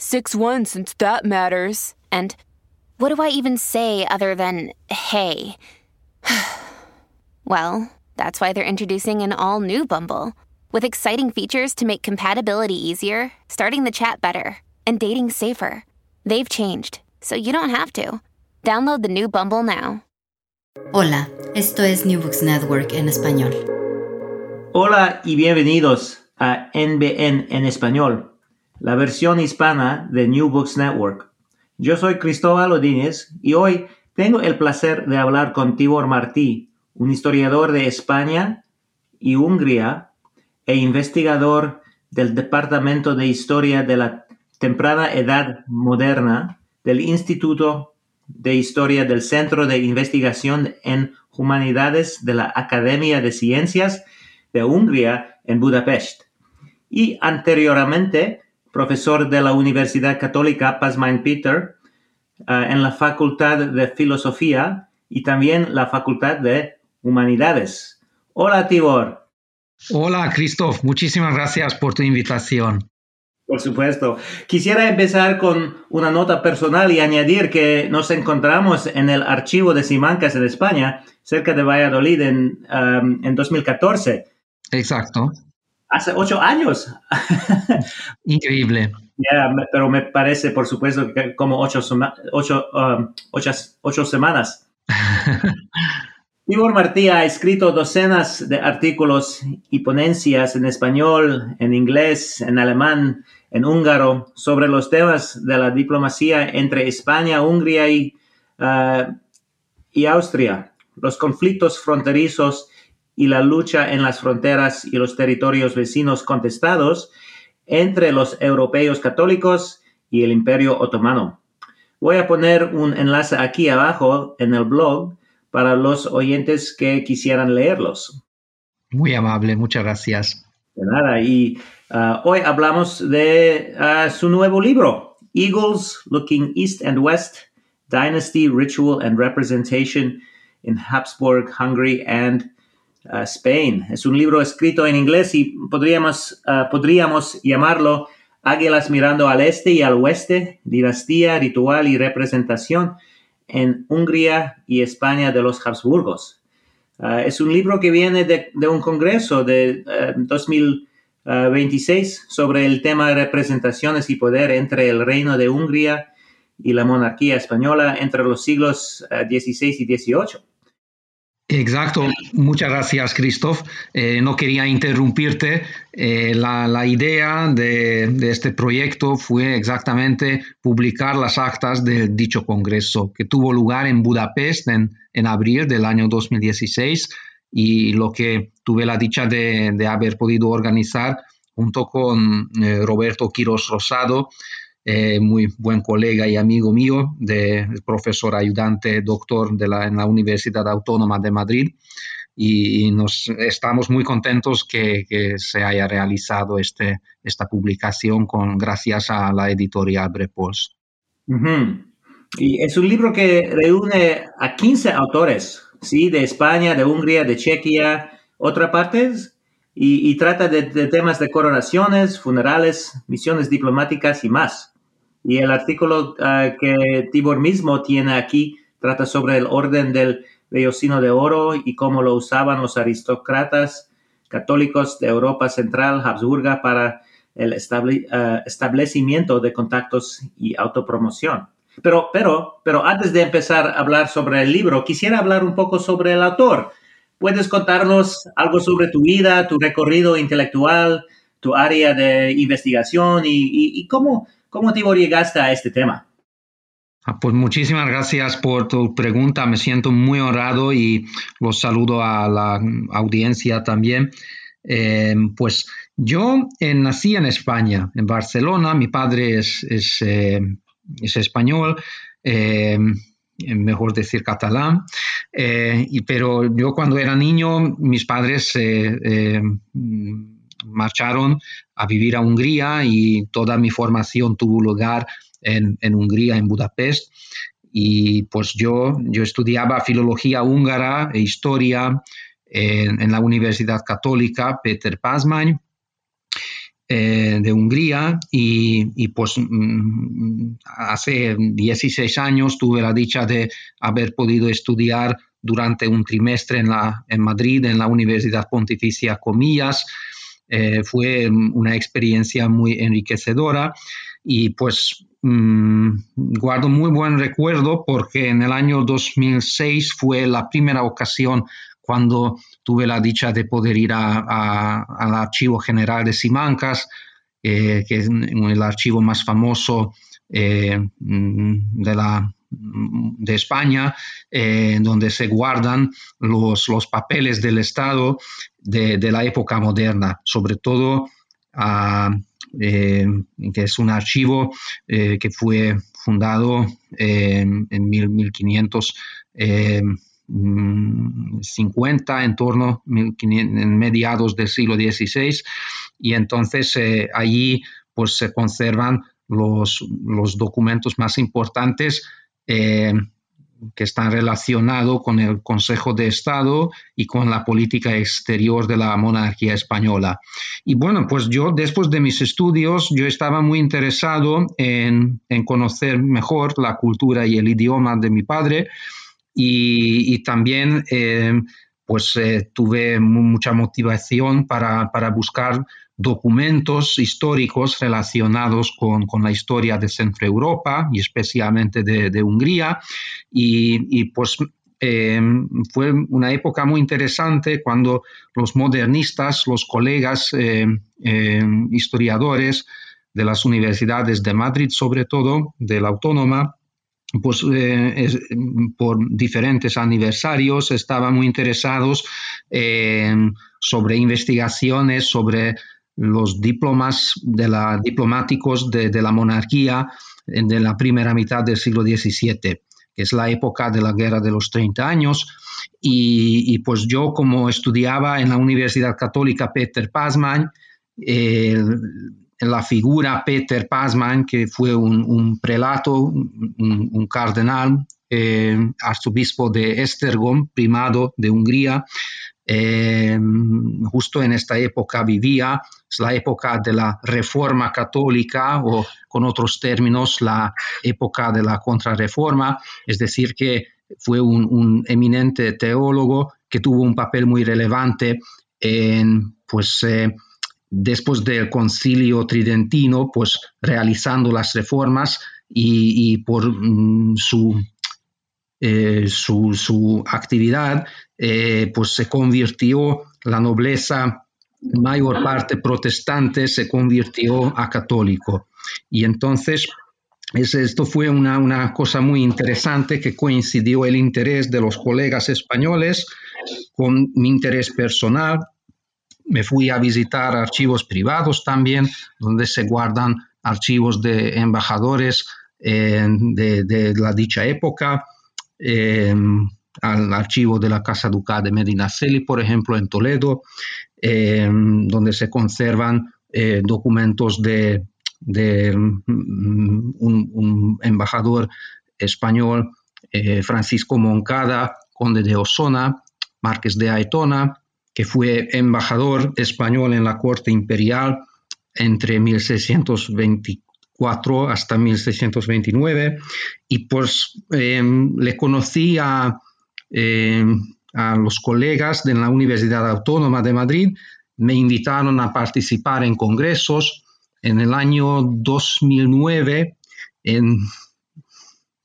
6 1 since that matters. And what do I even say other than hey? well, that's why they're introducing an all new Bumble with exciting features to make compatibility easier, starting the chat better, and dating safer. They've changed, so you don't have to. Download the new Bumble now. Hola, esto es New Books Network en español. Hola y bienvenidos a NBN en español, la versión hispana de New Books Network. Yo soy Cristóbal Odínez y hoy tengo el placer de hablar con Tibor Martí, un historiador de España y Hungría e investigador del Departamento de Historia de la Temprana Edad Moderna del Instituto de Historia del Centro de Investigación en Humanidades de la Academia de Ciencias de Hungría en Budapest. Y anteriormente, profesor de la Universidad Católica Pasmain Peter uh, en la Facultad de Filosofía y también la Facultad de Humanidades. Hola, Tibor. Hola, Christoph. Muchísimas gracias por tu invitación. Por supuesto. Quisiera empezar con una nota personal y añadir que nos encontramos en el archivo de Simancas en España, cerca de Valladolid, en, um, en 2014. Exacto. Hace ocho años. Increíble. Yeah, pero me parece, por supuesto, que como ocho, ocho, um, ocho, ocho semanas. Tibor Martí ha escrito docenas de artículos y ponencias en español, en inglés, en alemán, en húngaro, sobre los temas de la diplomacia entre España, Hungría y, uh, y Austria, los conflictos fronterizos y la lucha en las fronteras y los territorios vecinos contestados entre los europeos católicos y el Imperio Otomano. Voy a poner un enlace aquí abajo en el blog para los oyentes que quisieran leerlos. Muy amable, muchas gracias. De nada, y uh, hoy hablamos de uh, su nuevo libro, Eagles Looking East and West, Dynasty, Ritual and Representation in Habsburg, Hungary and Spain. Es un libro escrito en inglés y podríamos, uh, podríamos llamarlo Águilas mirando al este y al oeste, dinastía, ritual y representación en Hungría y España de los Habsburgos. Uh, es un libro que viene de, de un congreso de 2026 sobre el tema de representaciones y poder entre el reino de Hungría y la monarquía española entre los siglos XVI y XVIII. Exacto, muchas gracias Christoph. Eh, no quería interrumpirte. Eh, la, la, idea de, de, este proyecto fue exactamente publicar las actas de dicho congreso que tuvo lugar en Budapest en, en abril del año 2016 y lo que tuve la dicha de, de haber podido organizar junto con eh, Roberto Quiros Rosado, eh, muy buen colega y amigo mío, de, profesor ayudante, doctor de la, en la Universidad Autónoma de Madrid. Y nos estamos muy contentos que, que se haya realizado este, esta publicación con, gracias a la editorial Brepols. Uh -huh. Y es un libro que reúne a 15 autores, ¿sí? De España, de Hungría, de Chequia, otras partes, y, y trata de, de, temas de coronaciones, funerales, misiones diplomáticas y más. Y el artículo uh, que Tibor mismo tiene aquí trata sobre el orden del vellocino de oro y cómo lo usaban los aristócratas católicos de Europa Central, Habsburga, para el eh, establecimiento de contactos y autopromoción. Pero, pero, pero antes de empezar a hablar sobre el libro, quisiera hablar un poco sobre el autor. ¿Puedes contarnos algo sobre tu vida, tu recorrido intelectual, tu área de investigación y, cómo, cómo te llegaste a este tema? Ah, pues muchísimas gracias por tu pregunta. Me siento muy honrado y los saludo a la audiencia también. Eh, pues yo eh, nací en España, en Barcelona. Mi padre es, es, eh, español, mejor decir catalán. pero yo cuando era niño, mis padres marcharon a vivir a Hungría y toda mi formación tuvo lugar en, Hungría, en Budapest. Y pues yo, yo estudiaba filología húngara e historia en, la Universidad Católica Peter Pazman eh, de Hungría y, pues mm, hace 16 años tuve la dicha de haber podido estudiar durante un trimestre en, la, en Madrid, en la Universidad Pontificia Comillas. Eh, fue una experiencia muy enriquecedora y pues mm, guardo muy buen recuerdo porque en el año 2006 fue la primera ocasión cuando tuve la dicha de poder ir al Archivo General de Simancas, eh, que es el archivo más famoso eh, mm, de, la, de España, eh, donde se guardan los, los papeles del Estado de, de, la época moderna, sobre todo a eh, que es un archivo eh, que fue fundado eh, en 1550, en torno en mediados del siglo XVI, y entonces allí pues se conservan los, los documentos más importantes que están relacionados con el Consejo de Estado y con la política exterior de la monarquía española. Y bueno, pues yo después de mis estudios, yo estaba muy interesado en, conocer mejor la cultura y el idioma de mi padre y, también eh, pues eh, tuve mucha motivación para, para buscar documentos históricos relacionados con, la historia de Centro Europa y especialmente de, Hungría. Y, pues em, fue una época muy interesante cuando los modernistas, los colegas em, em, historiadores de las universidades de Madrid, sobre todo de la Autónoma, pues eh, por diferentes aniversarios estaban muy interesados sobre investigaciones sobre los diplomas de la, diplomáticos de, la monarquía de la primera mitad del siglo XVII, que es la época de la Guerra de los 30 años. Y, pues yo como estudiaba en la Universidad Católica Peter Pazman, la figura Peter Pazman, que fue un, prelato, un, cardenal, eh, arzobispo de Estergom, primado de Hungría, eh, justo en esta época vivía, es la época de la reforma católica o con otros términos la época de la contrarreforma, es decir, que fue un, eminente teólogo que tuvo un papel muy relevante pues, eh, después del concilio tridentino, pues realizando las reformas y, por mm, su eh, su, actividad, eh, pues se convirtió la nobleza, mayor parte protestante, se convirtió a católico. Y entonces esto fue una, una, cosa muy interesante que coincidió el interés de los colegas españoles con mi interés personal. Me fui a visitar archivos privados también, donde se guardan archivos de embajadores eh, de, de, la dicha época. Em, al archivo de la Casa Ducal de Medinaceli, por ejemplo, en Toledo, em, donde se conservan eh, documentos de, mm, un, embajador español, eh, Francisco Moncada, conde de Osona, marqués de Aetona, que fue embajador español en la corte imperial entre 1624 hasta 1629 y pues em, le conocí em, a, los colegas de la Universidad Autónoma de Madrid, me invitaron a participar en congresos en el año 2009, en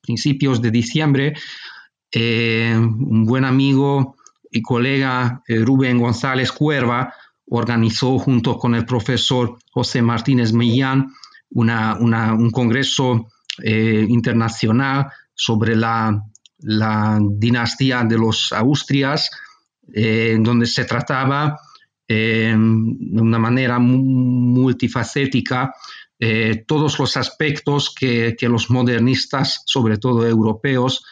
principios de diciembre, eh, un buen amigo y colega eh, Rubén González Cuerva organizó junto con el profesor José Martínez Millán un congreso eh, internacional sobre la, dinastía de los Austrias, en donde se trataba de una manera multifacética todos los aspectos que, los modernistas, sobre todo europeos,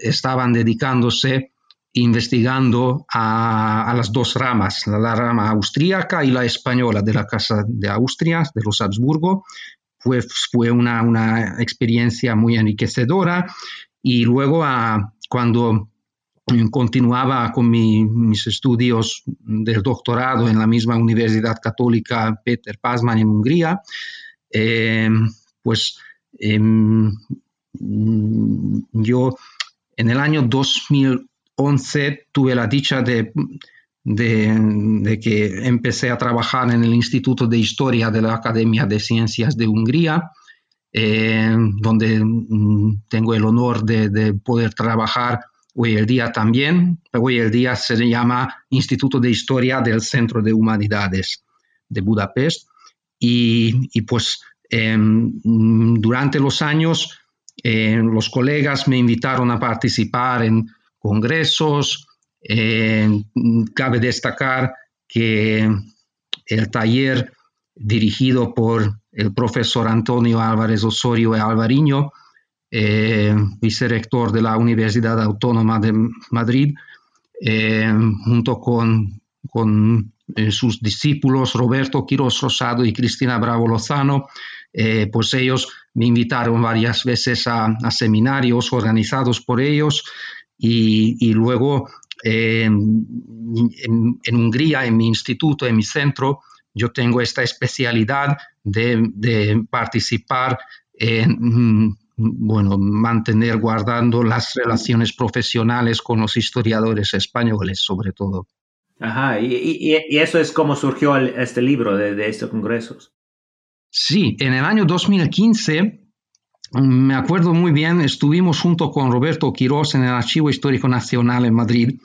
estaban dedicándose investigando a, las dos ramas, la, rama austríaca y la española de la Casa de Austria, de los Habsburgo. Fue, fue una, experiencia muy enriquecedora y luego cuando continuaba con mis estudios del doctorado en la misma Universidad Católica Peter Pasman en Hungría, eh, pues em, yo en el año 2011 tuve la dicha de, que empecé a trabajar en el Instituto de Historia de la Academia de Ciencias de Hungría, eh, donde mm, tengo el honor de, poder trabajar hoy el día también. Hoy el día se llama Instituto de Historia del Centro de Humanidades de Budapest. Y, pues em, durante los años eh, los colegas me invitaron a participar en congresos. cabe destacar que el taller dirigido por el profesor Antonio Álvarez Osorio y Alvariño, eh, vicerector de la Universidad Autónoma de Madrid, eh, junto con, con sus discípulos Roberto Quiroz Rosado y Cristina Bravo Lozano, eh, pues ellos me invitaron varias veces a, seminarios organizados por ellos y, luego eh, en, Hungría, en mi instituto, en mi centro, yo tengo esta especialidad de, participar en, mm, bueno, mantener guardando las relaciones profesionales con los historiadores españoles, sobre todo. Ajá, y, eso es como surgió este libro de, de estos congresos. Sí, en el año 2015, me acuerdo muy bien, estuvimos junto con Roberto Quirós en el Archivo Histórico Nacional en Madrid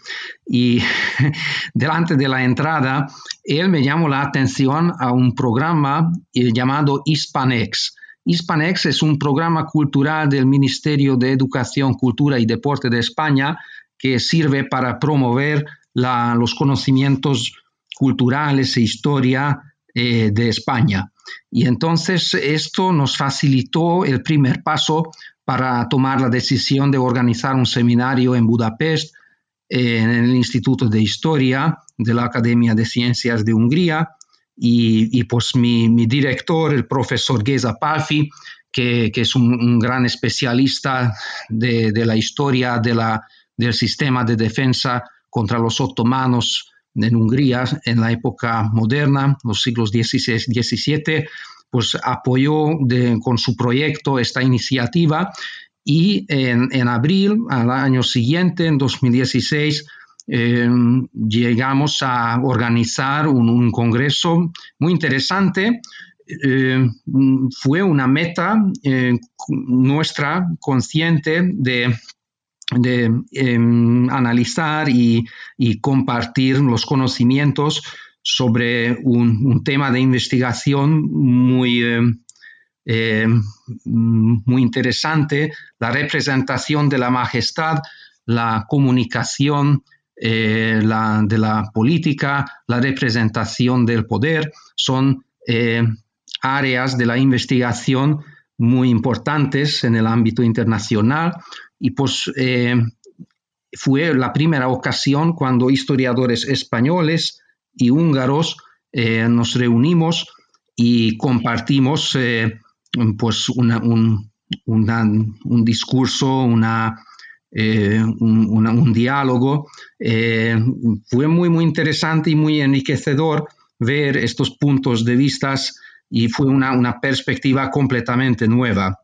y delante de la entrada, él me llamó la atención a un programa eh, llamado Hispanex. Hispanex es un programa cultural del Ministerio de Educación, Cultura y Deporte de España que sirve para promover los conocimientos culturales e historia eh, de España. Y entonces esto nos facilitó el primer paso para tomar la decisión de organizar un seminario en Budapest, en el Instituto de Historia de la Academia de Ciencias de Hungría. Y, pues mi, director, el profesor Geza Palfi, que, es un, gran especialista de, la historia del sistema de defensa contra los otomanos en Hungría en la época moderna, los siglos XVI, XVII, pues apoyó con su proyecto esta iniciativa y en, abril, al año siguiente, en 2016, em, llegamos a organizar un, congreso muy interesante. Em, fue una meta eh, nuestra consciente de de em, analizar y, compartir los conocimientos sobre un, tema de investigación muy, em, em, muy interesante, la representación de la majestad, la comunicación eh, de la política, la representación del poder, son áreas de la investigación muy importantes en el ámbito internacional y pues eh, fue la primera ocasión cuando historiadores españoles y húngaros eh, nos reunimos y compartimos eh, pues un, discurso, una, un, diálogo. fue muy, muy interesante y muy enriquecedor ver estos puntos de vista y fue una perspectiva completamente nueva.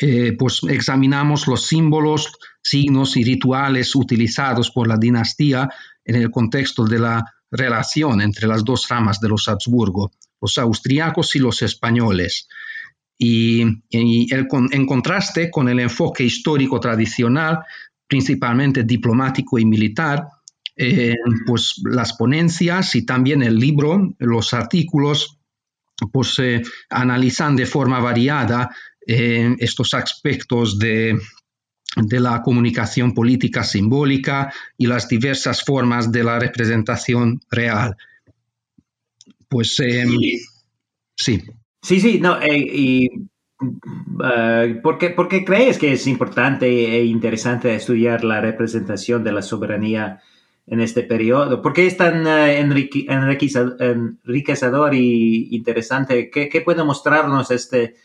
Eh, pues examinamos los símbolos, signos y rituales utilizados por la dinastía en el contexto de la relación entre las dos ramas de los Habsburgo, los austriacos y los españoles. Y, en contraste con el enfoque histórico tradicional, principalmente diplomático y militar, eh, pues las ponencias y también el libro, los artículos, pues eh, analizan de forma variada eh, estos aspectos de, de la comunicación política simbólica y las diversas formas de la representación real. Pues sí. Sí, sí, no, y uh, ¿por, qué, crees que es importante e interesante estudiar la representación de la soberanía en este periodo? ¿Por qué es tan uh, enriquecedor y interesante? ¿Qué, puede mostrarnos este,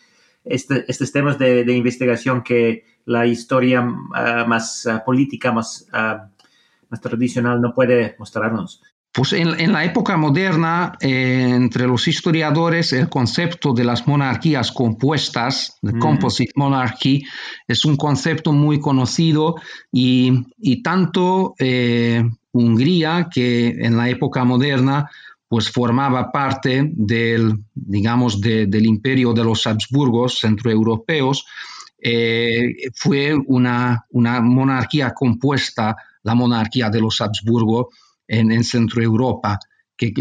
este, estos temas de, investigación que la historia uh, más política, más, más tradicional no puede mostrarnos? Pues en, la época moderna, eh, entre los historiadores, el concepto de las monarquías compuestas, de mm. composite monarchy, es un concepto muy conocido y, tanto eh, Hungría, que en la época moderna pues formaba parte del, digamos, del imperio de los Habsburgos centroeuropeos, eh, fue una, una monarquía compuesta, la monarquía de los Habsburgo, en, en Centro Europa, que,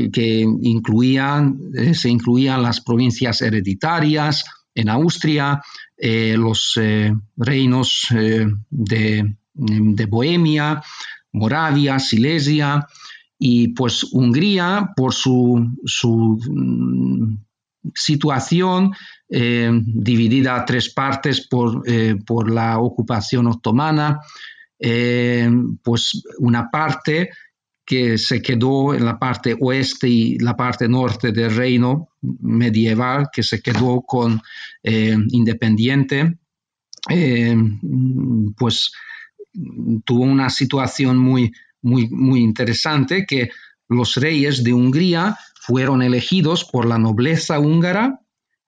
incluían, eh, se incluían las provincias hereditarias en Austria, eh, los reinos de, Bohemia, Moravia, Silesia, y pues Hungría, por su, mm, situación dividida a tres partes por, por la ocupación otomana, pues una parte que se quedó en la parte oeste y la parte norte del reino medieval, que se quedó con eh, independiente, eh, pues tuvo una situación muy, muy, muy interesante que los reyes de Hungría fueron elegidos por la nobleza húngara,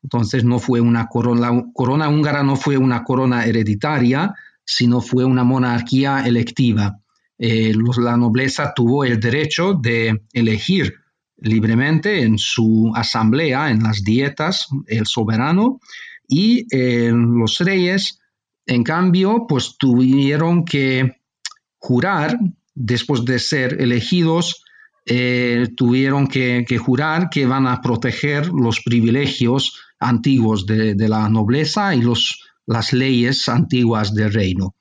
entonces no fue una corona, la corona húngara no fue una corona hereditaria, sino fue una monarquía electiva. Eh, la nobleza tuvo el derecho de elegir libremente en su asamblea, en las dietas, el soberano, y eh, los reyes, en cambio, pues tuvieron que jurar, después de ser elegidos, eh, tuvieron que, jurar que van a proteger los privilegios antiguos de, la nobleza y los, las leyes antiguas del reino.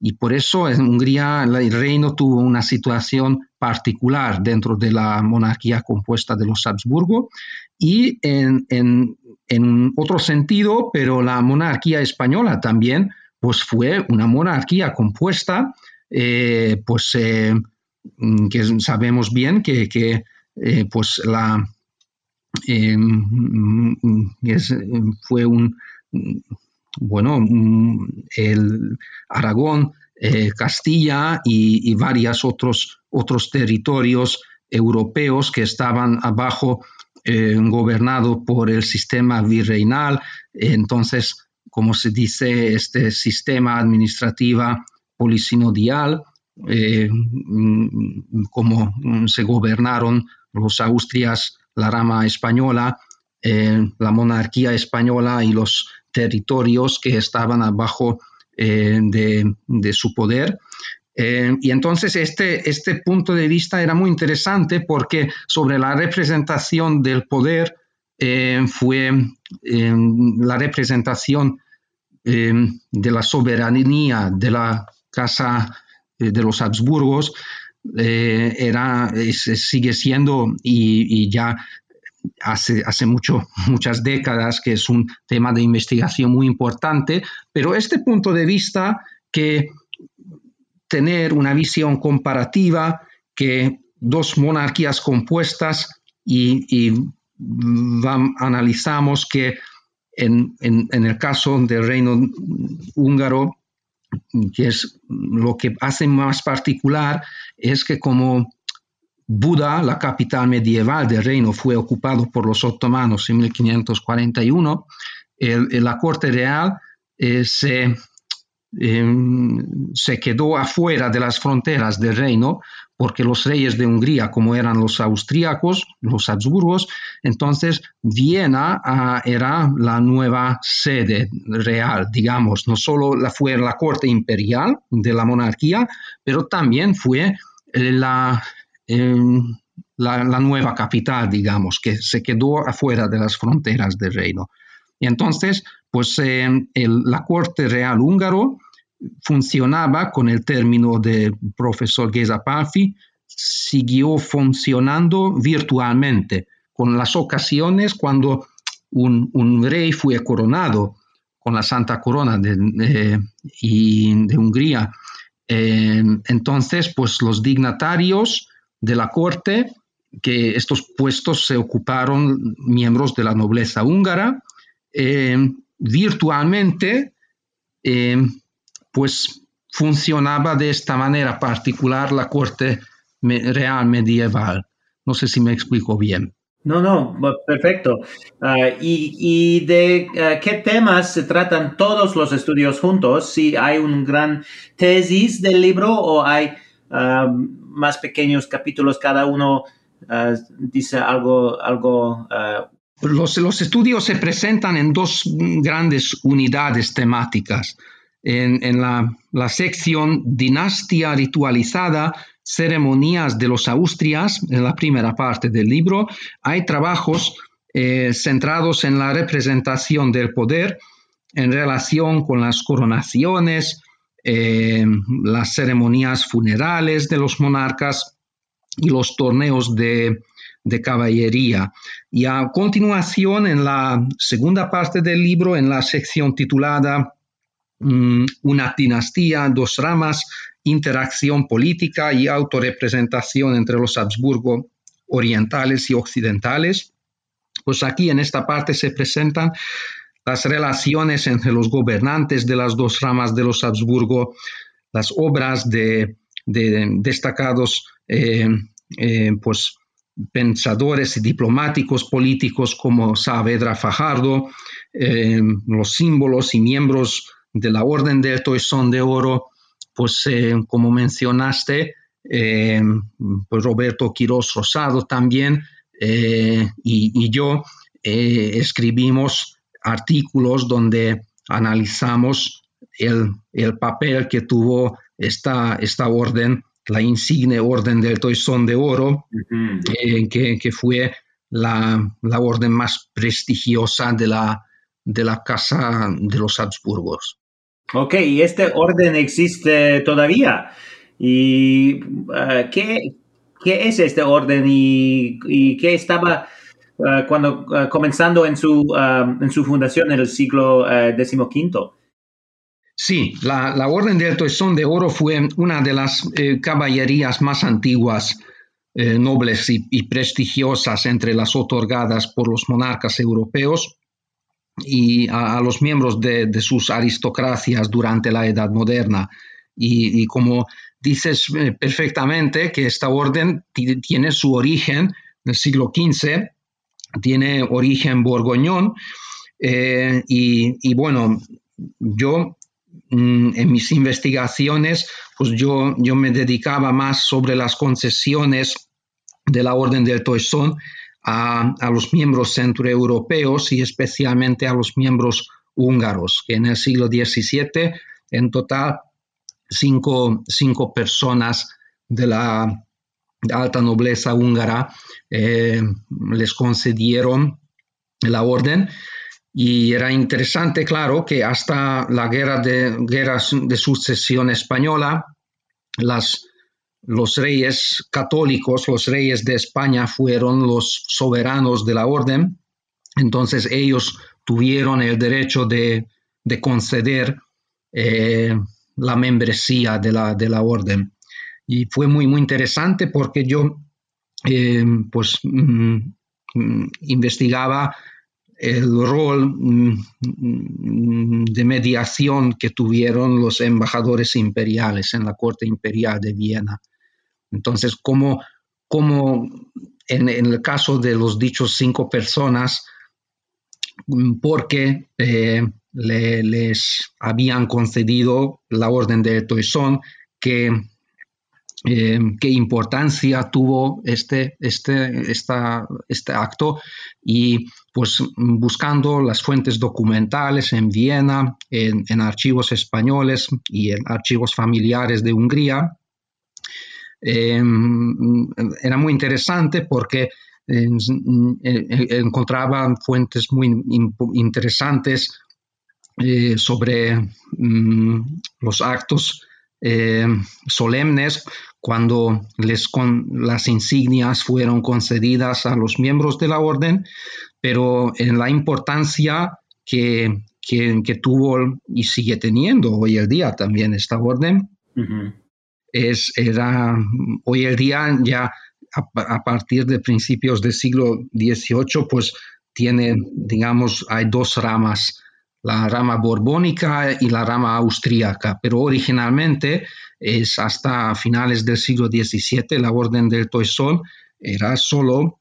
Y por eso en Hungría el reino tuvo una situación particular dentro de la monarquía compuesta de los Habsburgo y en, otro sentido, pero la monarquía española también, pues fue una monarquía compuesta, eh, pues eh, que sabemos bien que, eh, pues la fue un bueno, mm, el Aragón, Castilla y, varios otros, otros territorios europeos que estaban abajo gobernados por el sistema virreinal. Entonces, como se dice, este sistema administrativo polisinodial, eh, mm, como se gobernaron los Austrias, la rama española, la monarquía española y los territorios que estaban abajo eh, de, su poder. Eh, y entonces este, este punto de vista era muy interesante porque sobre la representación del poder eh, fue la representación de la soberanía de la Casa de los Habsburgos era, sigue siendo y, y, ya hace, hace mucho, muchas décadas, que es un tema de investigación muy importante, pero este punto de vista que tener una visión comparativa, que dos monarquías compuestas y, analizamos que en, el caso del reino húngaro, que es lo que hace más particular, es que como Buda, la capital medieval del reino, fue ocupado por los otomanos en 1541. la corte real eh, em, se, quedó afuera de las fronteras del reino porque los reyes de Hungría, como eran los austríacos, los Habsburgos, entonces Viena ah, era la nueva sede real, digamos, no solo la, fue la corte imperial de la monarquía, pero también fue eh, la, em, la, nueva capital, digamos, que se quedó afuera de las fronteras del reino. Y entonces, pues em, la corte real húngaro funcionaba con el término del profesor Geza Palfi, siguió funcionando virtualmente, con las ocasiones cuando un, rey fue coronado con la Santa Corona de, de Hungría. Eh, entonces, pues los dignatarios de la corte, que estos puestos se ocuparon miembros de la nobleza húngara, eh, virtualmente eh, pues funcionaba de esta manera particular la corte real medieval. No sé si me explico bien. No, no, perfecto. Ah, y, de ah, qué temas se tratan todos los estudios juntos? Si hay un gran tesis del libro o hay ah, más pequeños capítulos, cada uno dice algo, algo los, los, estudios se presentan en dos grandes unidades temáticas en, la, sección Dinastía ritualizada, ceremonias de los Austrias, en la primera parte del libro, hay trabajos eh, centrados en la representación del poder en relación con las coronaciones, eh, las ceremonias funerales de los monarcas y los torneos de, de caballería. Y a continuación, en la segunda parte del libro, en la sección titulada Mm, una dinastía, dos ramas, interacción política y autorrepresentación entre los Habsburgo orientales y occidentales. Pues aquí en esta parte se presentan las relaciones entre los gobernantes de las dos ramas de los Habsburgo, las obras de, destacados eh, eh, pues, pensadores y diplomáticos políticos como Saavedra Fajardo, eh, los símbolos y miembros de la Orden del Toisón de Oro, pues eh, como mencionaste, eh, pues Roberto Quiroz Rosado también eh, y, yo escribimos artículos donde analizamos el, papel que tuvo esta, esta orden, la insigne Orden del Toisón de Oro, que, que, fue la, la, orden más prestigiosa de la, de la Casa de los Habsburgos. Ok, y este orden existe todavía. ¿Y uh, ¿qué, qué, es este orden y, qué estaba uh, cuando uh, comenzando en su, en su fundación en el siglo XV? Sí, la, la, Orden del Toisón de Oro fue una de las eh, caballerías más antiguas, eh, nobles y, prestigiosas entre las otorgadas por los monarcas europeos y a, los miembros de, sus aristocracias durante la Edad Moderna. Y, como dices eh, perfectamente que esta orden tiene su origen en el siglo XV, tiene origen borgoñón, eh, y, bueno, yo mm, en mis investigaciones, pues yo, yo me dedicaba más sobre las concesiones de la Orden del Toisón a, los miembros centroeuropeos y especialmente a los miembros húngaros, que en el siglo XVII en total cinco, personas de la alta nobleza húngara eh, les concedieron la orden. Y era interesante, claro, que hasta la guerra de, guerra de sucesión española, las los reyes católicos, los reyes de España fueron los soberanos de la orden, entonces ellos tuvieron el derecho de, conceder eh, la membresía de la, de la, orden. Y fue muy, muy interesante porque yo eh, pues mm, investigaba el rol mm, de mediación que tuvieron los embajadores imperiales en la corte imperial de Viena. Entonces, como, en, el caso de los dichos cinco personas, porque eh, les habían concedido la orden de Toisón, que eh, qué importancia tuvo este, este, este acto y pues buscando las fuentes documentales en Viena, en, archivos españoles y en archivos familiares de Hungría, em, era muy interesante porque encontraba fuentes muy interesantes eh, sobre mm, los actos eh, solemnes cuando les las insignias fueron concedidas a los miembros de la orden, pero en la importancia que, que, tuvo y sigue teniendo hoy el día también esta orden, es, era hoy el día ya a, partir de principios del siglo XVIII, pues tiene, digamos, hay dos ramas la rama borbónica y la rama austríaca, pero originalmente es hasta finales del siglo XVII la Orden del Toisón era solo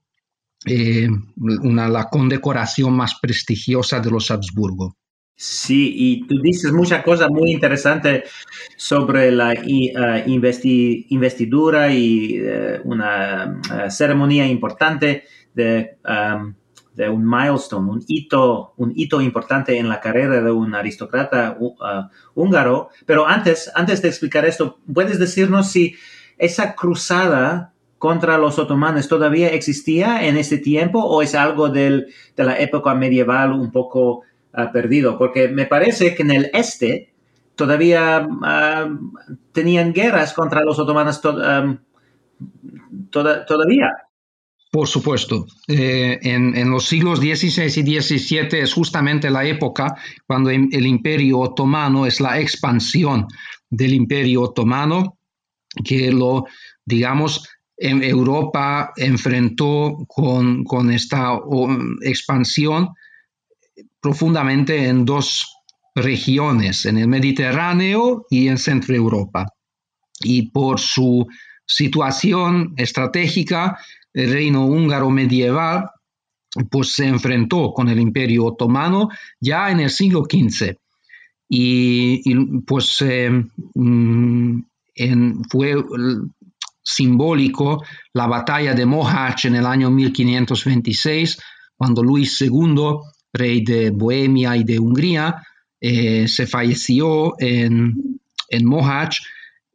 eh, una, la condecoración más prestigiosa de los Habsburgo. Sí, y tú dices muchas cosas muy interesantes sobre la eh, investidura y eh, una ceremonia importante de um, de un milestone, un hito, un hito importante en la carrera de un aristócrata uh, húngaro. Pero antes, antes de explicar esto, ¿puedes decirnos si esa cruzada contra los otomanos todavía existía en ese tiempo o es algo del, de la época medieval un poco uh, perdido? Porque me parece que en el este todavía uh, tenían guerras contra los otomanos todavía. Por supuesto. Eh, en, los siglos XVI y XVII es justamente la época cuando el Imperio Otomano es la expansión del Imperio Otomano que lo, digamos, en Europa enfrentó con, con esta expansión profundamente en dos regiones, en el Mediterráneo y en Centro Europa. Y por su situación estratégica, el reino húngaro medieval pues se enfrentó con el imperio otomano ya en el siglo XV y, pues eh, mm, fue simbólico la batalla de Mohacs en el año 1526 cuando Luis II, rey de Bohemia y de Hungría, eh, se falleció en, en Mohacs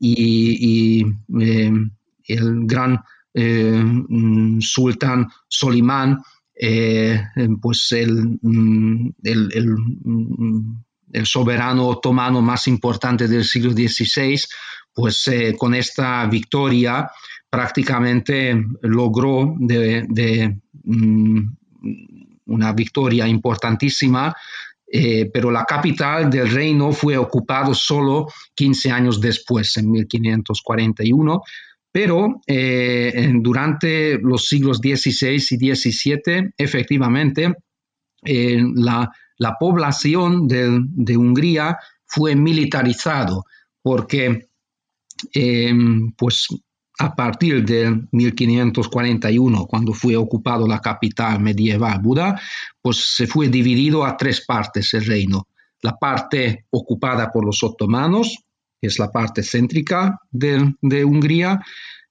y, eh, el gran eh, mm, sultán Solimán, pues mm, el, soberano otomano más importante del siglo XVI, pues con esta victoria prácticamente logró mm, una victoria importantísima pero la capital del reino fue ocupado solo 15 años después, en 1541, pero eh, durante los siglos XVI y XVII, efectivamente, eh, la, población de, Hungría fue militarizado porque eh, pues, a partir de 1541, cuando fue ocupado la capital medieval Buda, pues se fue dividido a tres partes el reino. La parte ocupada por los otomanos, que es la parte céntrica de, Hungría,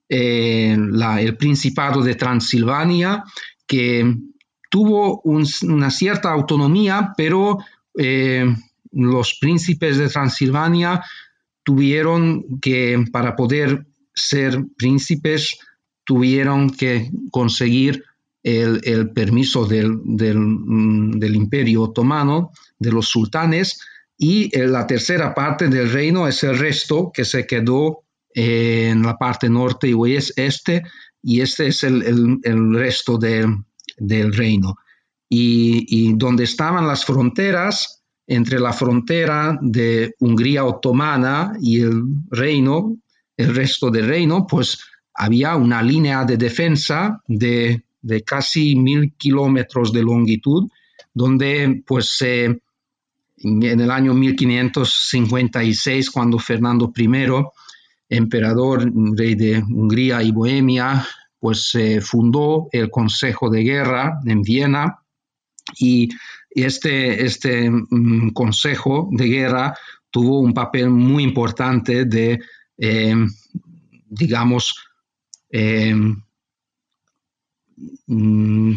eh, el Principado de Transilvania, que tuvo una cierta autonomía, pero eh, los príncipes de Transilvania tuvieron que, para poder ser príncipes, tuvieron que conseguir el, permiso del, del, imperio otomano, de los sultanes, y eh, la tercera parte del reino es el resto que se quedó eh, en la parte norte y oeste, y este es el, resto del reino. Y, donde estaban las fronteras, entre la frontera de Hungría otomana y el reino, el resto del reino, pues había una línea de defensa de, casi mil kilómetros de longitud, donde pues se en el año 1556, cuando Fernando I, emperador, rey de Hungría y Bohemia, pues se fundó el Consejo de Guerra en Viena y este, este mm, Consejo de Guerra tuvo un papel muy importante de eh, digamos, mm,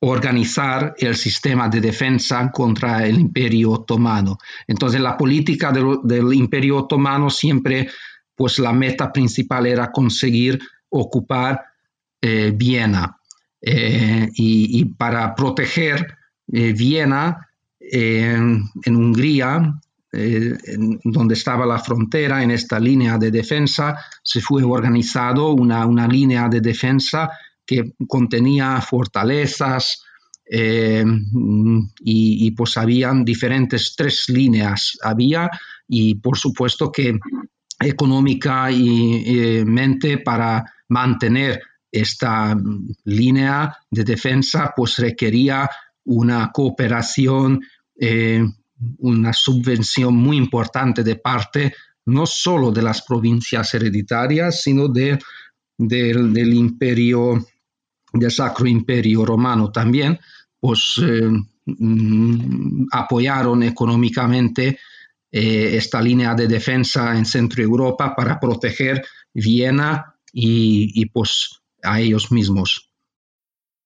organizar el sistema de defensa contra el imperio otomano. Entonces la política del, imperio otomano siempre, pues la meta principal era conseguir ocupar eh, Viena. Eh, y, para proteger eh, Viena en Hungría, donde estaba la frontera, en esta línea de defensa, se fue organizado una, una línea de defensa que contenía fortalezas eh, y, pues habían diferentes tres líneas había y por supuesto que económica y, mente para mantener esta línea de defensa pues requería una cooperación eh, una subvención muy importante de parte no solo de las provincias hereditarias sino de, del imperio del Sacro Imperio Romano también, pues eh, mm, apoyaron económicamente eh, esta línea de defensa en Centro Europa para proteger Viena y, y pues a ellos mismos.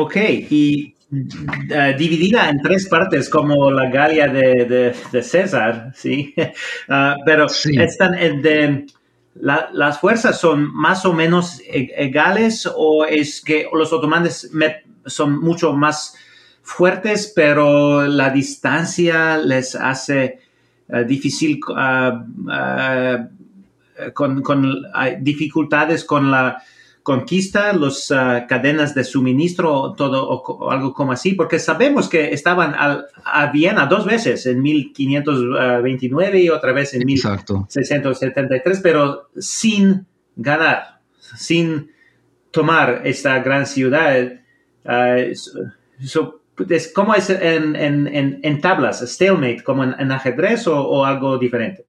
Ok, y uh, dividida en tres partes como la Galia de, de, César, ¿sí? Uh, pero sí. están de, la, las fuerzas son más o menos e, egales o es que los otomanes son mucho más fuertes, pero la distancia les hace uh, difícil con, con dificultades con la conquista, las ah, cadenas de suministro, todo o, algo como así, porque sabemos que estaban a Viena dos veces, en 1529 y otra vez en 1673, pero sin ganar, sin tomar esta gran ciudad. Uh, ¿Cómo es en, en, en, tablas, stalemate, como en, ajedrez o algo diferente?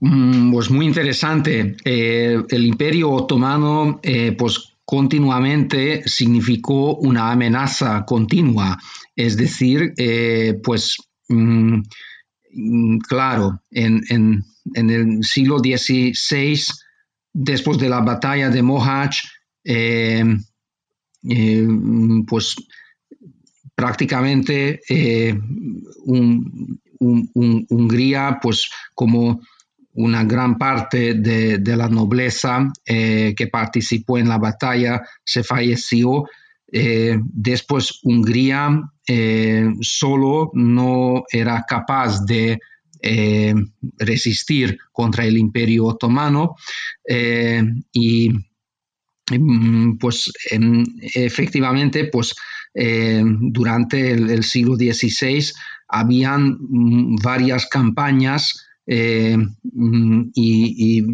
Mm, pues muy interesante. Eh, el imperio otomano, eh, pues continuamente significó una amenaza continua. Es decir, eh, pues mm, mm, claro, en, el siglo XVI, después de la batalla de Mohács, pues prácticamente Hungría, pues como una gran parte de, la nobleza eh, que participó en la batalla se falleció. Eh, después Hungría eh, solo no era capaz de resistir contra el imperio otomano y mm, pues efectivamente pues durante el, siglo XVI habían mm, varias campañas eh, mm, y,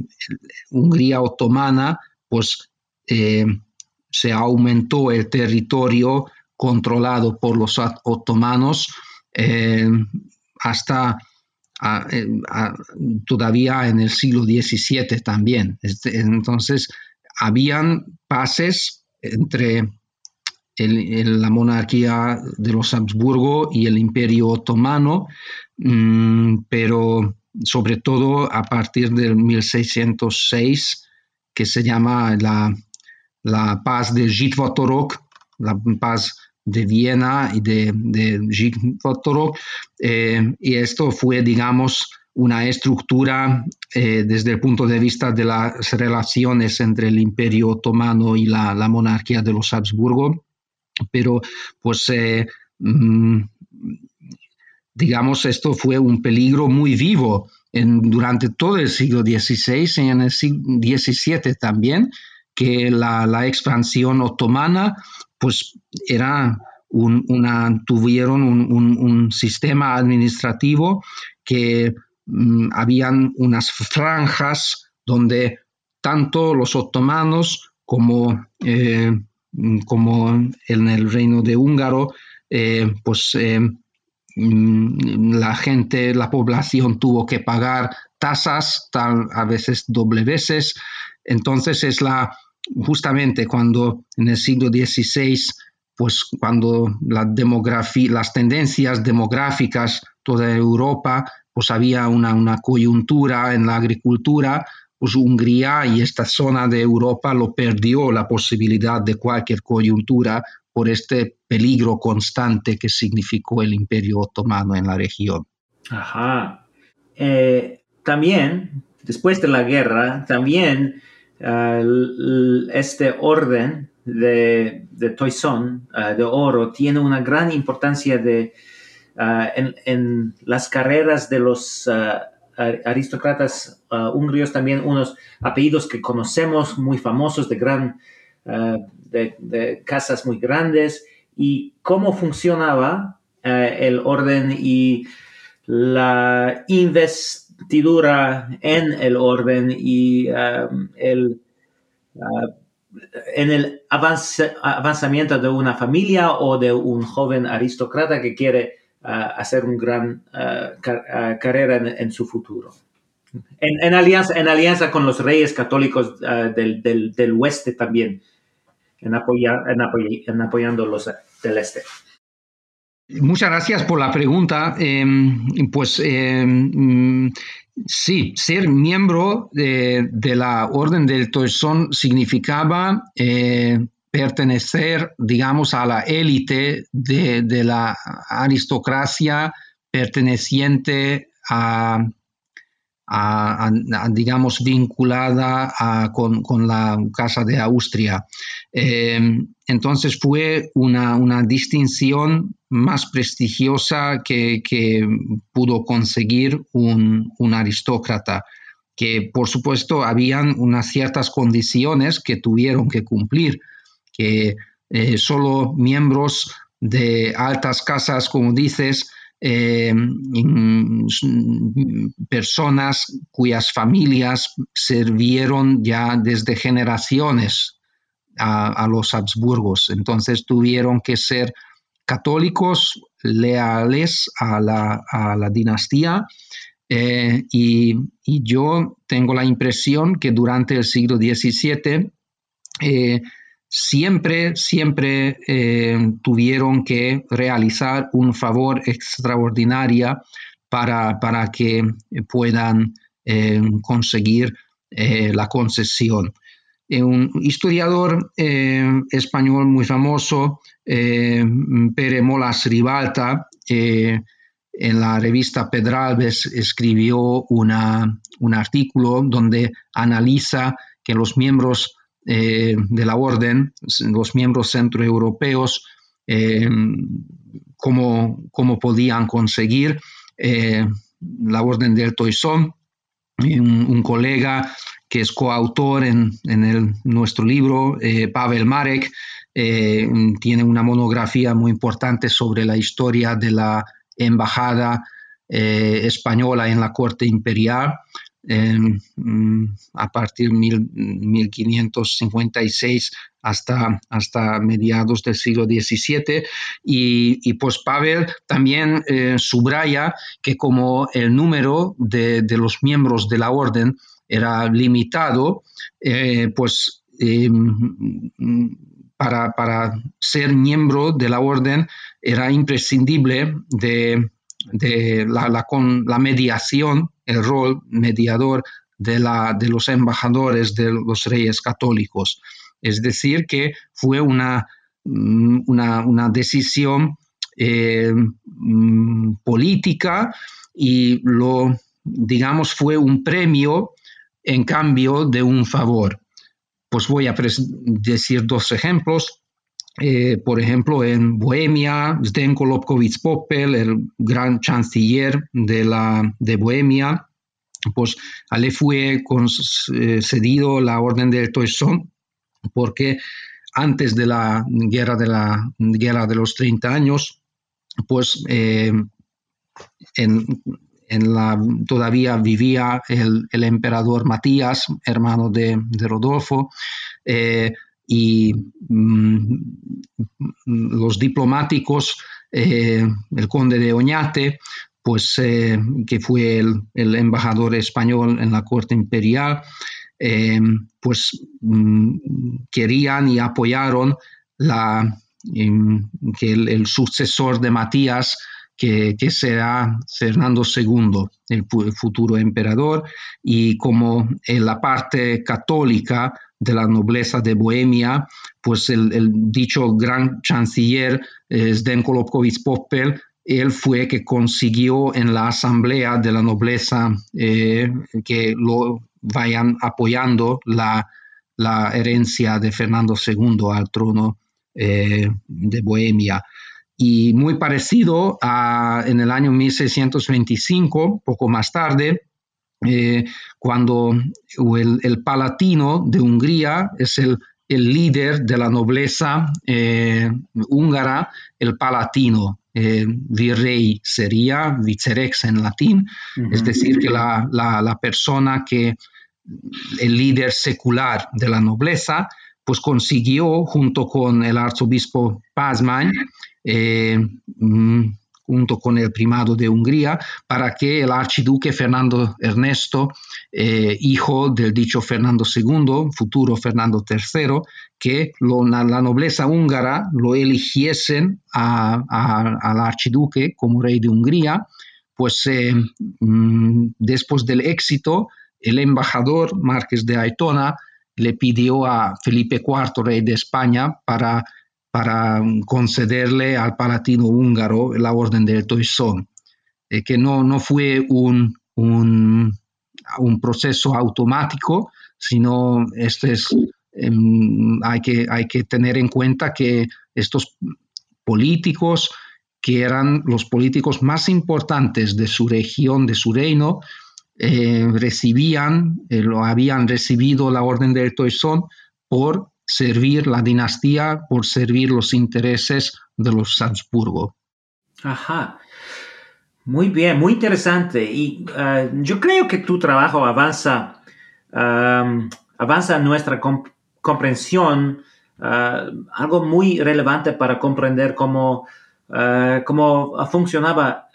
Hungría otomana, pues eh, se aumentó el territorio controlado por los otomanos eh, hasta todavía en el siglo XVII también. Este, entonces, habían pases entre la monarquía de los Habsburgo y el imperio otomano, mm, pero sobre todo a partir del 1606, que se llama la, la paz de Žitvotorok, la paz de Viena y de, de eh, y esto fue, digamos, una estructura eh, desde el punto de vista de las relaciones entre el imperio otomano y la, monarquía de los Habsburgo, pero pues eh, mm, digamos, esto fue un peligro muy vivo durante todo el siglo XVI y en el siglo XVII también, que la, expansión otomana, pues era una, tuvieron un, sistema administrativo que mm, habían unas franjas donde tanto los otomanos como, como en el reino de Húngaro, pues mm, la gente, la población tuvo que pagar tasas, tal, a veces doble veces. Entonces es la justamente cuando en el siglo XVI, pues cuando la demografía, las tendencias demográficas toda Europa, pues había una, una coyuntura en la agricultura, pues Hungría y esta zona de Europa lo perdió la posibilidad de cualquier coyuntura por este peligro constante que significó el imperio otomano en la región. Ajá. Eh, también, después de la guerra, también este orden de, de Toisón, ah, de oro, tiene una gran importancia de, ah, en, las carreras de los ah, aristócratas húngaros, también unos apellidos que conocemos muy famosos de, gran, de, casas muy grandes, y cómo funcionaba el orden y la investigación en el orden y um, el, uh, en el avanzamiento de una familia o de un joven aristócrata que quiere hacer una gran carrera en, su futuro. En, alianza, en alianza con los reyes católicos del, del, oeste también, en, en, apoyando los del este. Muchas gracias por la pregunta. Em, pues em, sí, ser miembro de, la Orden del Toisón significaba eh, pertenecer, digamos, a la élite de, la aristocracia perteneciente a, digamos, vinculada con, la Casa de Austria. Em, entonces fue una, distinción más prestigiosa que, pudo conseguir un, aristócrata, que por supuesto habían unas ciertas condiciones que tuvieron que cumplir, que eh, solo miembros de altas casas, como dices, eh, personas cuyas familias sirvieron ya desde generaciones a, los Habsburgos. Entonces tuvieron que ser católicos leales a la, dinastía eh, y, yo tengo la impresión que durante el siglo XVII siempre, siempre eh, tuvieron que realizar un favor extraordinario para, para que puedan conseguir la concesión. Eh, un historiador eh, español muy famoso, eh, Pere Molas Ribalta, en la revista Pedralbes escribió un artículo donde analiza que los miembros de la orden, los miembros centroeuropeos, cómo, cómo, podían conseguir la orden del Toisón. Un, colega que es coautor en, nuestro libro, eh, Pavel Marek, eh, tiene una monografía muy importante sobre la historia de la embajada eh, española en la corte imperial mm, a partir de 1556 hasta, hasta mediados del siglo XVII. Y, pues Pavel también subraya que como el número de, de los miembros de la orden era limitado, eh, pues eh, para, ser miembro de la orden era imprescindible de, la, con la mediación, el rol mediador de, la, de los embajadores de los reyes católicos. Es decir, que fue una, mm, una, decisión eh, mm, política y lo, digamos, fue un premio en cambio de un favor. Pues voy a decir dos ejemplos. Eh, por ejemplo, en Bohemia, Zdenko Lobkowicz Popel, el gran chanciller de, la, de Bohemia, pues le fue concedido la orden del Toisón porque antes de la guerra de, la, guerra de los 30 años, pues eh, en, en la, todavía vivía el, emperador Matías, hermano de, Rodolfo, eh, y mm, los diplomáticos, eh, el conde de Oñate, pues que fue el, embajador español en la corte imperial, pues mm, querían y apoyaron la, que el, sucesor de Matías, que, será Fernando II, el, futuro emperador, y como en la parte católica de la nobleza de Bohemia, pues el, dicho gran chanciller eh, Popel, él fue que consiguió en la asamblea de la nobleza eh, que lo vayan apoyando la, la herencia de Fernando II al trono eh, de Bohemia. Y muy parecido a en el año 1625, poco más tarde, eh, cuando el, Palatino de Hungría es el, líder de la nobleza eh, húngara, el Palatino, virrey sería vicerex en latín, es decir, que la, la, persona que, el líder secular de la nobleza, pues consiguió junto con el arzobispo Pazman, eh, mm, junto con el primado de Hungría, para que el archiduque Fernando Ernesto, eh, hijo del dicho Fernando II, futuro Fernando III, que la nobleza húngara lo eligiesen al archiduque como rey de Hungría, pues eh, mm, después del éxito, el embajador Márquez de Aitona le pidió a Felipe IV, rey de España, para, para concederle al palatino húngaro la orden del Toisón, eh, que no, no fue un, un, proceso automático, sino este es, em, hay, que, hay que tener en cuenta que estos políticos, que eran los políticos más importantes de su región, de su reino, eh, recibían, eh, lo habían recibido la orden del Toisón por servir la dinastía, por servir los intereses de los Habsburgo. Ajá. Muy bien, muy interesante. Y eh, yo creo que tu trabajo avanza, avanza nuestra comprensión, algo muy relevante para comprender cómo, cómo funcionaba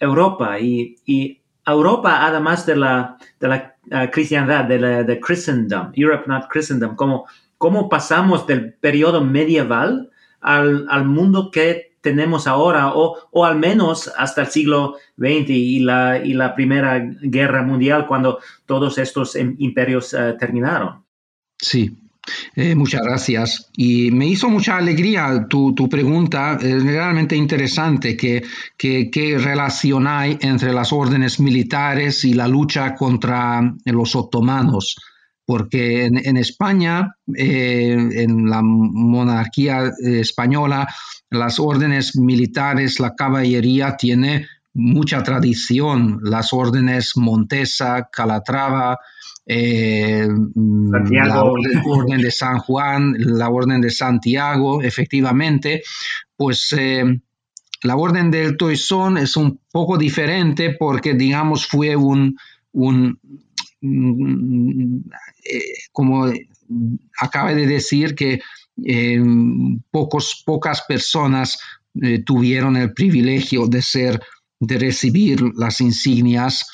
Europa y, Europa, además de la, de la cristiandad, de la de Christendom, Europe not Christendom, cómo, cómo pasamos del periodo medieval al, al mundo que tenemos ahora, o, o, al menos hasta el siglo XX y la, y la Primera Guerra Mundial, cuando todos estos imperios uh, terminaron. Sí, eh, muchas gracias. Y me hizo mucha alegría tu, pregunta, es realmente interesante que, que, relación hay entre las órdenes militares y la lucha contra los otomanos. Porque en, España, eh, en la monarquía eh, española, las órdenes militares, la caballería tiene mucha tradición. Las órdenes Montesa, Calatrava, eh, la orden, de San Juan, la orden de Santiago, efectivamente, pues eh, la orden del Toisón es un poco diferente porque, digamos, fue un, eh, como acaba de decir, que pocos, pocas personas tuvieron el privilegio de ser, de recibir las insignias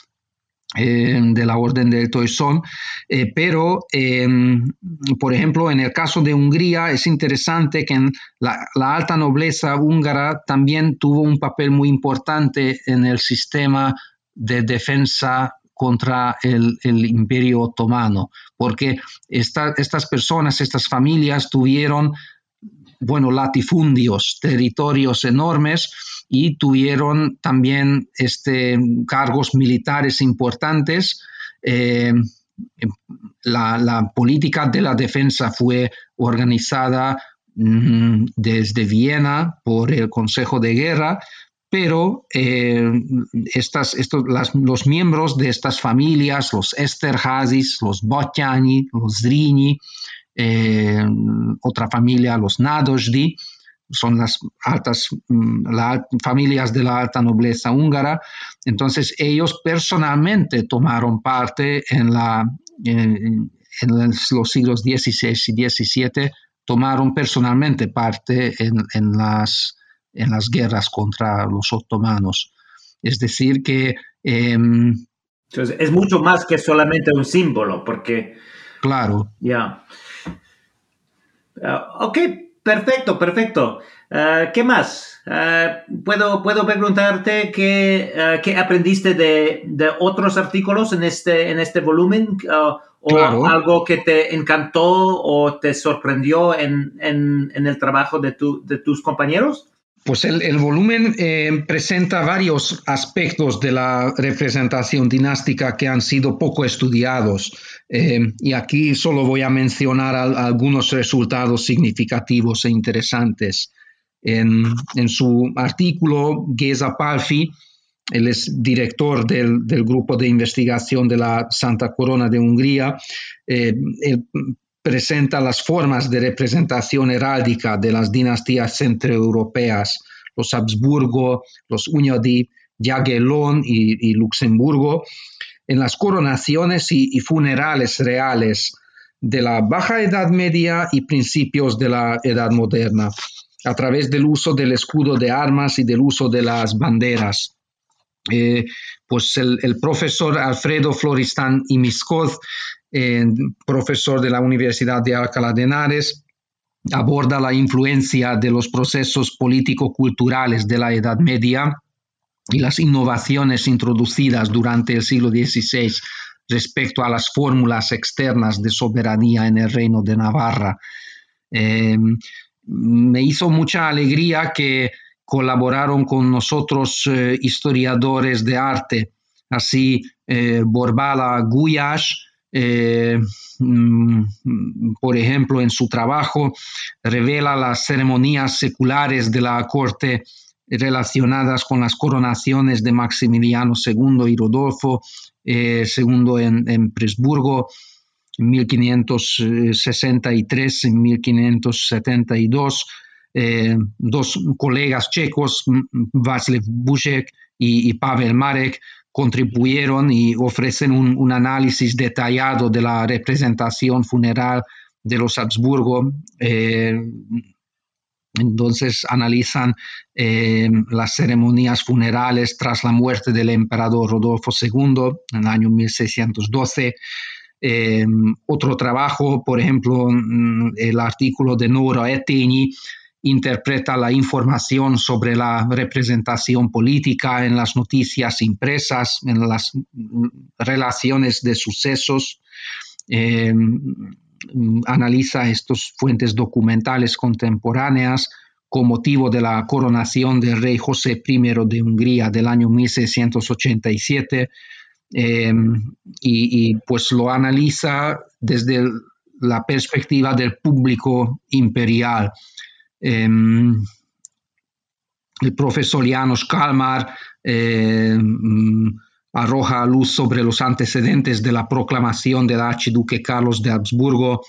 eh, de la Orden del Toisón, eh, pero em, por ejemplo en el caso de Hungría es interesante que la, alta nobleza húngara también tuvo un papel muy importante en el sistema de defensa contra el, imperio otomano, porque estas personas, estas familias tuvieron, bueno, latifundios, territorios enormes, y tuvieron también este, cargos militares importantes. Eh, la, política de la defensa fue organizada mm, desde Viena por el Consejo de Guerra, pero eh, estas, estos, los miembros de estas familias, los Esterházis, los Botjani, los Drini, eh, otra familia, los Nadosdi, son las altas mm, familias de la alta nobleza húngara. Entonces ellos personalmente tomaron parte en, la, en, los siglos XVI y XVII, tomaron personalmente parte en, las, en las guerras contra los otomanos. Es decir, que... Em, Entonces, es mucho más que solamente un símbolo, porque... Claro. Ya. Ah, ok, perfecto, perfecto. Ah, ¿Qué más? Ah, ¿puedo, ¿Puedo preguntarte qué, qué aprendiste de, de, otros artículos en este, en este volumen? ¿O algo que te encantó o te sorprendió en, en, en el trabajo de, tu, de tus compañeros? Pues el, volumen eh, presenta varios aspectos de la representación dinástica que han sido poco estudiados eh, y aquí solo voy a mencionar algunos resultados significativos e interesantes. En, su artículo, Geza Palfi, él es director del, grupo de investigación de la Santa Corona de Hungría, eh, presenta las formas de representación heráldica de las dinastías centroeuropeas, los Habsburgo, los Uñodi, Jagellón y, Luxemburgo, en las coronaciones y, y, funerales reales de la Baja Edad Media y principios de la Edad Moderna, a través del uso del escudo de armas y del uso de las banderas. Eh, pues el, profesor Alfredo Floristán y Miscoz, profesor de la Universidad de Alcalá de Henares, aborda la influencia de los procesos político-culturales de la Edad Media y las innovaciones introducidas durante el siglo XVI respecto a las fórmulas externas de soberanía en el reino de Navarra. Eh, me hizo mucha alegría que colaboraron con nosotros eh, historiadores de arte, así eh, Borbala Guyash, eh, mm, por ejemplo, en su trabajo revela las ceremonias seculares de la corte relacionadas con las coronaciones de Maximiliano II y Rodolfo II en, en Presburgo en 1563 y 1572 eh, dos colegas checos, Václav Bušek y, Pavel Marek, contribuyeron y ofrecen un, análisis detallado de la representación funeral de los Habsburgo. Eh, entonces analizan eh, las ceremonias funerales tras la muerte del emperador Rodolfo II en el año 1612. otro trabajo, por ejemplo, mm, el artículo de Nora Etini interpreta la información sobre la representación política en las noticias impresas, en las relaciones de sucesos, eh, analiza estas fuentes documentales contemporáneas con motivo de la coronación del rey José I de Hungría del año 1687 eh, y, y, pues lo analiza desde la perspectiva del público imperial. Em, el profesor Janos Kalmar em, arroja luz sobre los antecedentes de la proclamación del archiduque Carlos de Habsburgo,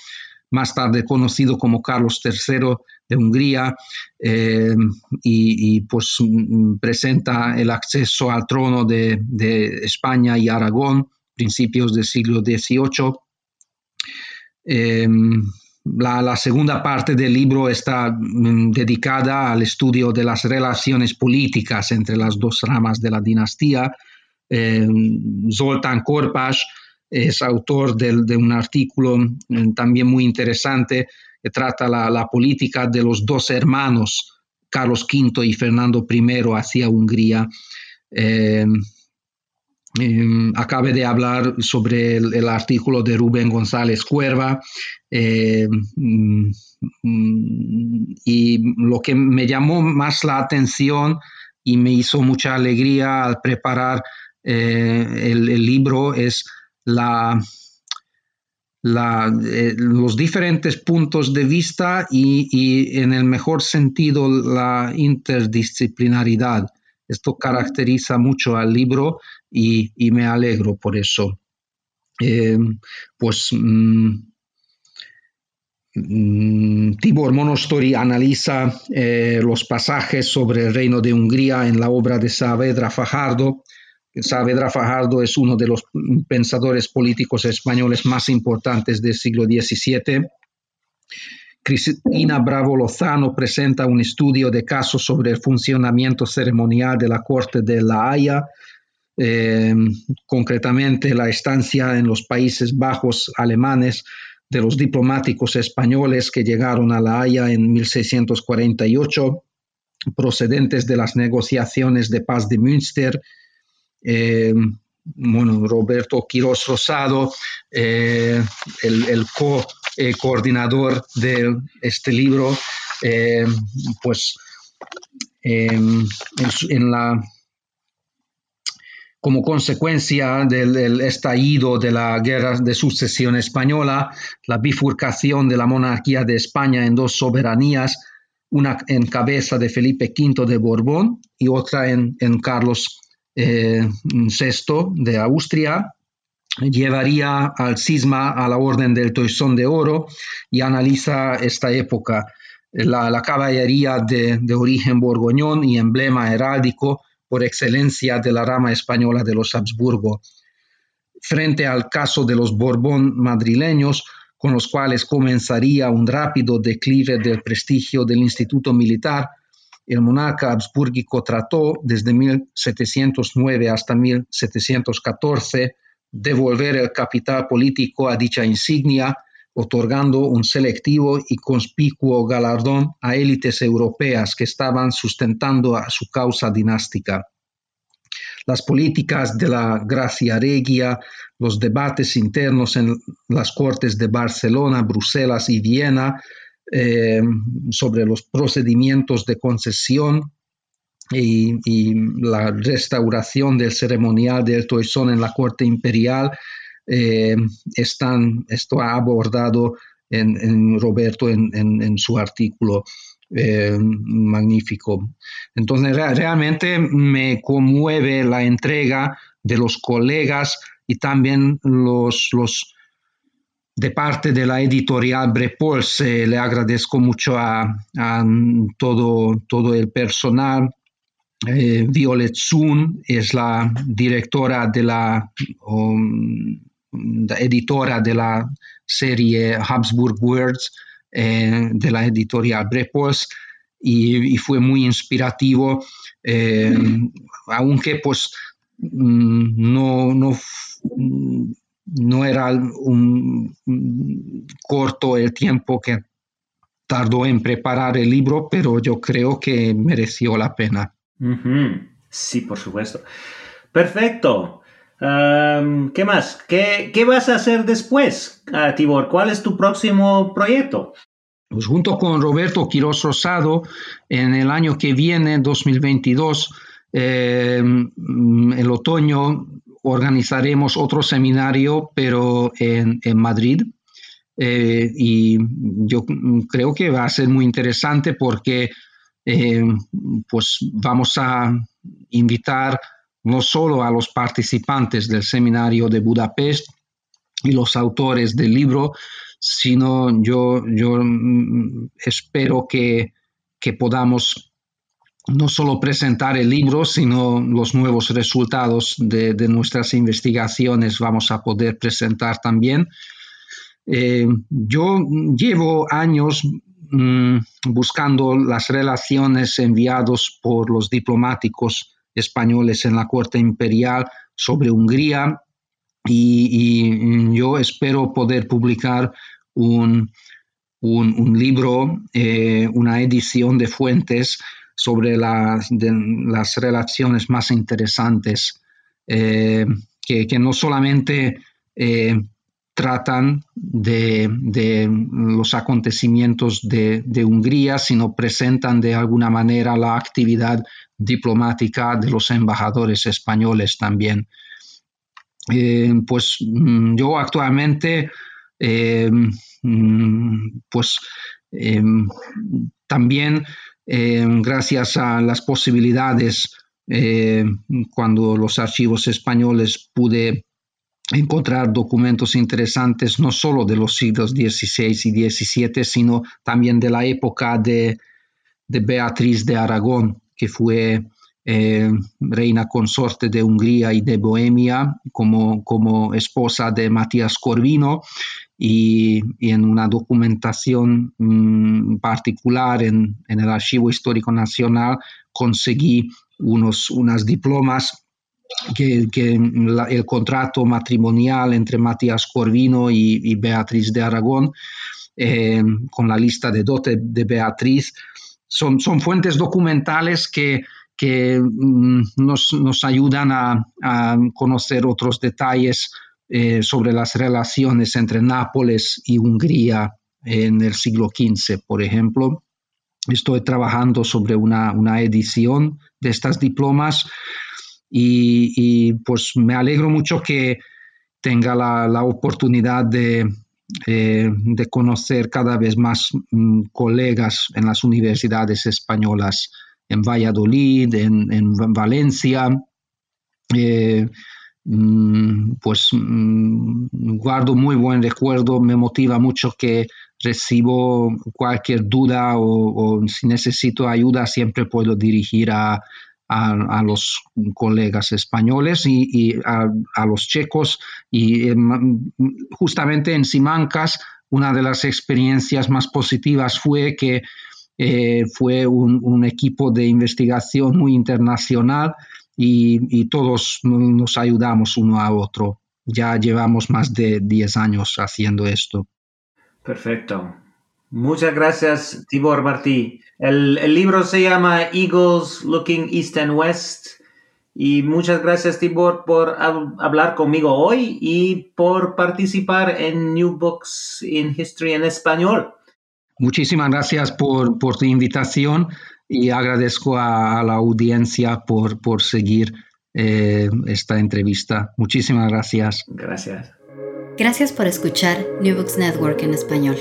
más tarde conocido como Carlos III de Hungría, em, y, pues mm, presenta el acceso al trono de, España y Aragón, principios del siglo XVIII. La, segunda parte del libro está mm, dedicada al estudio de las relaciones políticas entre las dos ramas de la dinastía. Eh, Zoltán Korpas es autor de, un artículo mm, también muy interesante que trata la, política de los dos hermanos, Carlos V y Fernando I, hacia Hungría. Eh, eh, acabe de hablar sobre el, artículo de Rubén González Cuerva eh, mm, y lo que me llamó más la atención y me hizo mucha alegría al preparar eh, el, libro es la, los diferentes puntos de vista y, y, en el mejor sentido la interdisciplinaridad. Esto caracteriza mucho al libro y, me alegro por eso. Eh, pues mm, mm, Tibor Monostori analiza los pasajes sobre el reino de Hungría en la obra de Saavedra Fajardo. Saavedra Fajardo es uno de los pensadores políticos españoles más importantes del siglo XVII. Cristina Bravo Lozano presenta un estudio de casos sobre el funcionamiento ceremonial de la Corte de La Haya, eh, concretamente la estancia en los Países Bajos alemanes de los diplomáticos españoles que llegaron a La Haya en 1648, procedentes de las negociaciones de paz de Münster. Eh, bueno, Roberto Quiroz Rosado, eh, el, co-coordinador de este libro, pues en, la como consecuencia del, estallido de la guerra de sucesión española, la bifurcación de la monarquía de España en dos soberanías, una en cabeza de Felipe V de Borbón y otra en, Carlos VI eh, de Austria, llevaría al cisma a la Orden del Toisón de Oro y analiza esta época. La, caballería de origen borgoñón y emblema heráldico por excelencia de la rama española de los Habsburgo, frente al caso de los Borbón madrileños, con los cuales comenzaría un rápido declive del prestigio del Instituto Militar, el monarca habsburgico trató desde 1709 hasta 1714 devolver el capital político a dicha insignia, otorgando un selectivo y conspicuo galardón a élites europeas que estaban sustentando a su causa dinástica. Las políticas de la Gracia Regia, los debates internos en las Cortes de Barcelona, Bruselas y Viena eh, sobre los procedimientos de concesión y, la restauración del ceremonial del toisón en la Corte Imperial eh, están, esto ha abordado en, Roberto en, su artículo eh, magnífico. Entonces, realmente me conmueve la entrega de los colegas y también los, los de parte de la editorial Brepols. le agradezco mucho a, todo, todo el personal. Eh, Violet Zun es la directora de la um, editora de la serie Habsburg Words eh, de la editorial Brepos y, fue muy inspirativo, eh, aunque pues mm, no, no, no era un, corto el tiempo que tardó en preparar el libro, pero yo creo que mereció la pena. Sí, por supuesto. Perfecto. ¿Qué más? ¿Qué, vas a hacer después, uh, Tibor? ¿Cuál es tu próximo proyecto? Pues junto con Roberto Quiroz Rosado, en el año que viene, 2022, em, el otoño, organizaremos otro seminario, pero en, Madrid. Eh, y yo creo que va a ser muy interesante porque em, pues vamos a invitar no solo a los participantes del seminario de Budapest y los autores del libro, sino yo, yo mm, espero que, podamos no solo presentar el libro, sino los nuevos resultados de, nuestras investigaciones vamos a poder presentar también. Eh, yo llevo años mm, buscando las relaciones enviadas por los diplomáticos españoles en la corte imperial sobre Hungría. Y, yo espero poder publicar un, libro, eh, una edición de fuentes sobre las relaciones más interesantes, eh, que, no solamente eh, tratan de, los acontecimientos de, de, Hungría, sino presentan de alguna manera la actividad diplomática de los embajadores españoles también. Eh, pues mm, yo actualmente, eh, mm, pues em, también gracias a las posibilidades, eh, cuando los archivos españoles pude encontrar documentos interesantes no solo de los siglos XVI y XVII, sino también de la época de, Beatriz de Aragón, que fue eh, reina consorte de Hungría y de Bohemia como, como esposa de Matías Corvino. Y, en una documentación mm, particular en, el Archivo Histórico Nacional conseguí unos, unas diplomas que, el contrato matrimonial entre Matías Corvino y, Beatriz de Aragón, eh, con la lista de dote de Beatriz, son, son fuentes documentales que, mm, nos, ayudan a, conocer otros detalles eh, sobre las relaciones entre Nápoles y Hungría en el siglo XV, por ejemplo. Estoy trabajando sobre una, una edición de estas diplomas y, pues me alegro mucho que tenga la, oportunidad de, eh, de, conocer cada vez más mm, colegas en las universidades españolas, en Valladolid, en, Valencia. Eh, mm, pues mm, guardo muy buen recuerdo, me motiva mucho que recibo cualquier duda o si necesito ayuda siempre puedo dirigir a, a, los colegas españoles y, a, los checos. Y eh, justamente en Simancas, una de las experiencias más positivas fue que eh, fue un, equipo de investigación muy internacional y, todos nos ayudamos uno a otro. Ya llevamos más de 10 años haciendo esto. Perfecto. Muchas gracias, Tibor Martí. El, libro se llama Eagles Looking East and West. Y muchas gracias, Tibor, por hablar conmigo hoy y por participar en New Books in History en español. Muchísimas gracias por, tu invitación y agradezco a, la audiencia por, por seguir eh, esta entrevista. Muchísimas gracias. Gracias. Gracias por escuchar New Books Network en español.